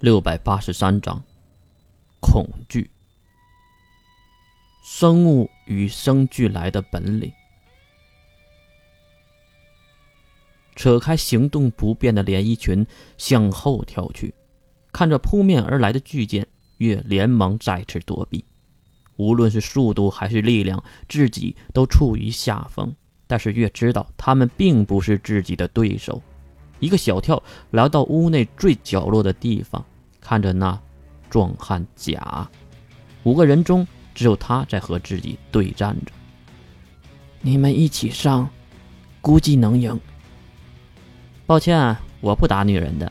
六百八十三章，恐惧。生物与生俱来的本领。扯开行动不便的连衣裙，向后跳去，看着扑面而来的巨剑，月连忙再次躲避。无论是速度还是力量，自己都处于下风。但是月知道他们并不是自己的对手。一个小跳，来到屋内最角落的地方。看着那壮汉甲，五个人中只有他在和自己对战着。你们一起上，估计能赢。抱歉，我不打女人的。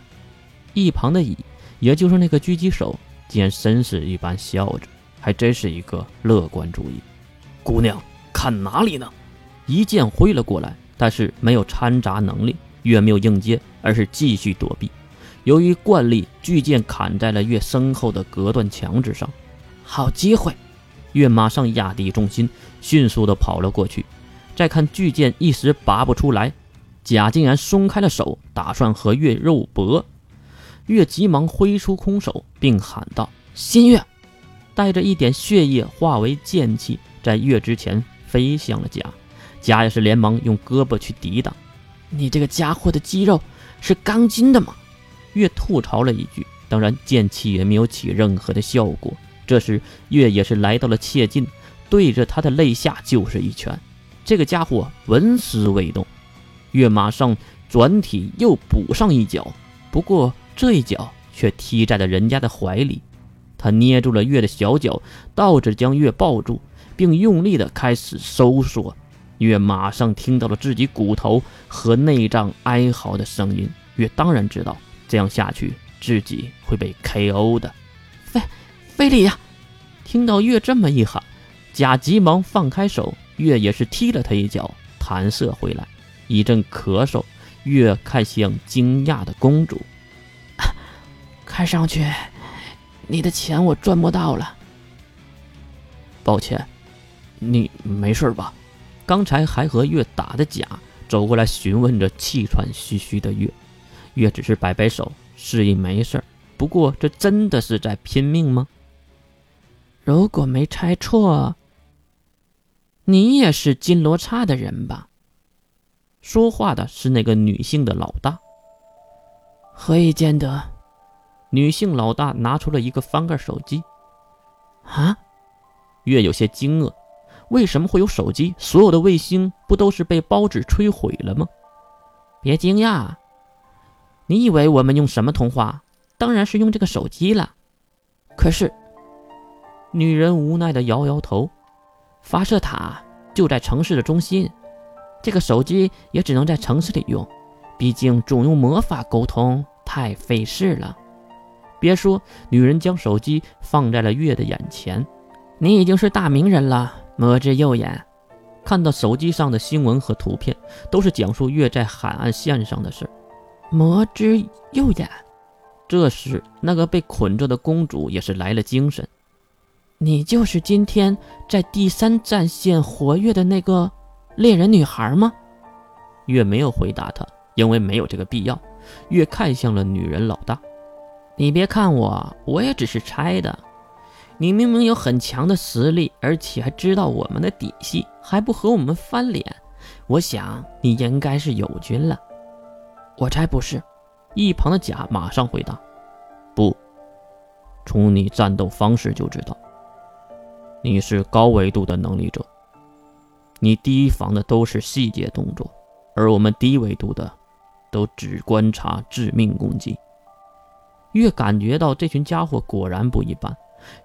一旁的乙，也就是那个狙击手，竟然绅士一般笑着，还真是一个乐观主义。姑娘，看哪里呢？一剑挥了过来，但是没有掺杂能力，月没有应接，而是继续躲避。由于惯例，巨剑砍在了月身后的隔断墙之上。好机会！月马上压低重心，迅速的跑了过去。再看巨剑一时拔不出来，甲竟然松开了手，打算和月肉搏。月急忙挥出空手，并喊道：“新月！”带着一点血液化为剑气，在月之前飞向了甲。甲也是连忙用胳膊去抵挡。你这个家伙的肌肉是钢筋的吗？月吐槽了一句，当然剑气也没有起任何的效果。这时月也是来到了切近，对着他的肋下就是一拳。这个家伙纹丝未动，月马上转体又补上一脚，不过这一脚却踢在了人家的怀里。他捏住了月的小脚，倒着将月抱住，并用力的开始收缩。月马上听到了自己骨头和内脏哀嚎的声音。月当然知道。这样下去，自己会被 KO 的。菲菲利呀！听到月这么一喊，甲急忙放开手，月也是踢了他一脚，弹射回来，一阵咳嗽。月看向惊讶的公主，看上去你的钱我赚不到了。抱歉，你没事吧？刚才还和月打的甲走过来询问着气喘吁吁的月。月只是摆摆手，示意没事儿。不过，这真的是在拼命吗？如果没猜错，你也是金罗刹的人吧？说话的是那个女性的老大。何以见得？女性老大拿出了一个翻盖手机。啊？月有些惊愕，为什么会有手机？所有的卫星不都是被包纸摧毁了吗？别惊讶。你以为我们用什么通话？当然是用这个手机了。可是，女人无奈的摇摇头。发射塔就在城市的中心，这个手机也只能在城市里用。毕竟总用魔法沟通太费事了。别说，女人将手机放在了月的眼前。你已经是大名人了，魔之右眼。看到手机上的新闻和图片，都是讲述月在海岸线上的事。魔之右眼。这时，那个被捆着的公主也是来了精神。你就是今天在第三战线活跃的那个猎人女孩吗？月没有回答他，因为没有这个必要。月看向了女人老大：“你别看我，我也只是猜的。你明明有很强的实力，而且还知道我们的底细，还不和我们翻脸？我想你应该是友军了。”我才不是！一旁的甲马上回答：“不，从你战斗方式就知道，你是高维度的能力者。你提防的都是细节动作，而我们低维度的，都只观察致命攻击。”越感觉到这群家伙果然不一般。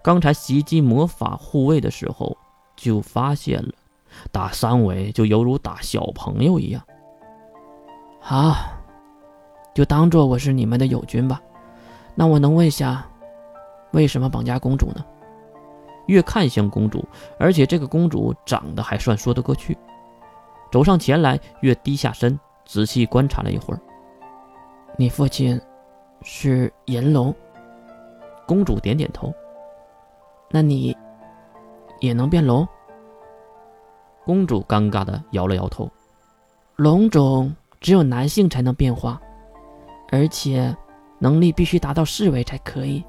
刚才袭击魔法护卫的时候就发现了，打三维就犹如打小朋友一样。好。就当做我是你们的友军吧。那我能问一下，为什么绑架公主呢？越看向公主，而且这个公主长得还算说得过去。走上前来，越低下身，仔细观察了一会儿。你父亲是银龙。公主点点头。那你也能变龙？公主尴尬的摇了摇头。龙种只有男性才能变化。而且，能力必须达到四维才可以。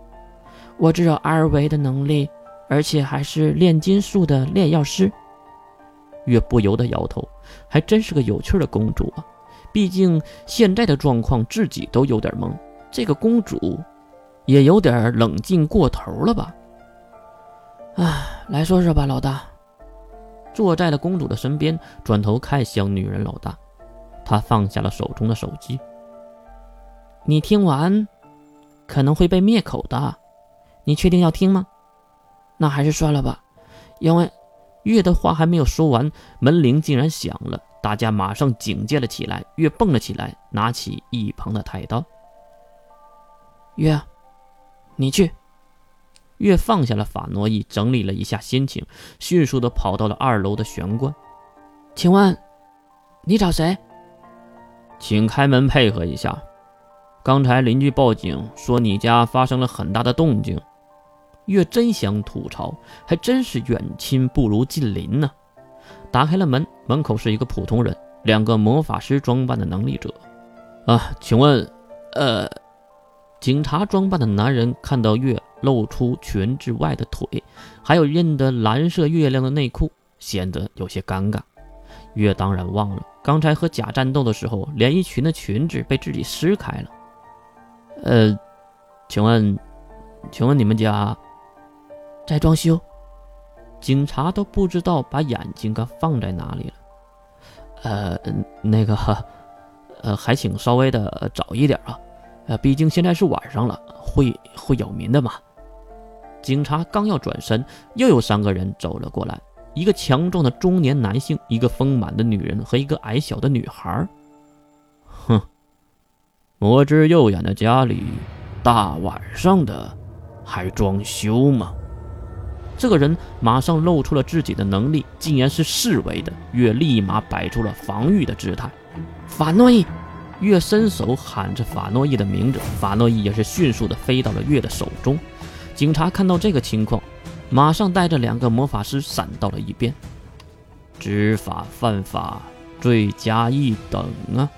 我只有二维的能力，而且还是炼金术的炼药师。月不由得摇头，还真是个有趣的公主啊！毕竟现在的状况自己都有点懵，这个公主也有点冷静过头了吧？唉，来说说吧，老大。坐在了公主的身边，转头看向女人老大，他放下了手中的手机。你听完可能会被灭口的，你确定要听吗？那还是算了吧，因为。月的话还没有说完，门铃竟然响了，大家马上警戒了起来。月蹦了起来，拿起一旁的太刀。月，你去。月放下了法诺伊，整理了一下心情，迅速的跑到了二楼的玄关。请问，你找谁？请开门配合一下。刚才邻居报警说你家发生了很大的动静。月真想吐槽，还真是远亲不如近邻呢。打开了门，门口是一个普通人，两个魔法师装扮的能力者。啊，请问，呃，警察装扮的男人看到月露出裙子外的腿，还有印的蓝色月亮的内裤，显得有些尴尬。月当然忘了刚才和假战斗的时候，连衣裙的裙子被自己撕开了。呃，请问，请问你们家？在装修，警察都不知道把眼睛该放在哪里了。呃，那个，呃，还请稍微的早一点啊。呃，毕竟现在是晚上了，会会扰民的嘛。警察刚要转身，又有三个人走了过来，一个强壮的中年男性，一个丰满的女人和一个矮小的女孩。哼，魔之右眼的家里，大晚上的还装修吗？这个人马上露出了自己的能力，竟然是侍卫的。月立马摆出了防御的姿态。法诺伊，月伸手喊着法诺伊的名字，法诺伊也是迅速的飞到了月的手中。警察看到这个情况，马上带着两个魔法师闪到了一边。知法犯法，罪加一等啊！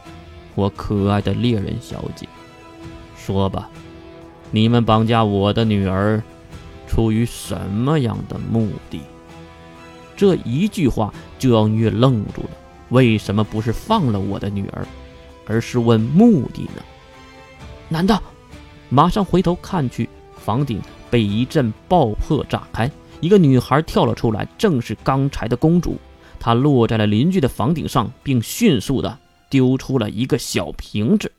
我可爱的猎人小姐，说吧，你们绑架我的女儿。出于什么样的目的？这一句话就让月愣住了。为什么不是放了我的女儿，而是问目的呢？难道……马上回头看去，房顶被一阵爆破炸开，一个女孩跳了出来，正是刚才的公主。她落在了邻居的房顶上，并迅速的丢出了一个小瓶子。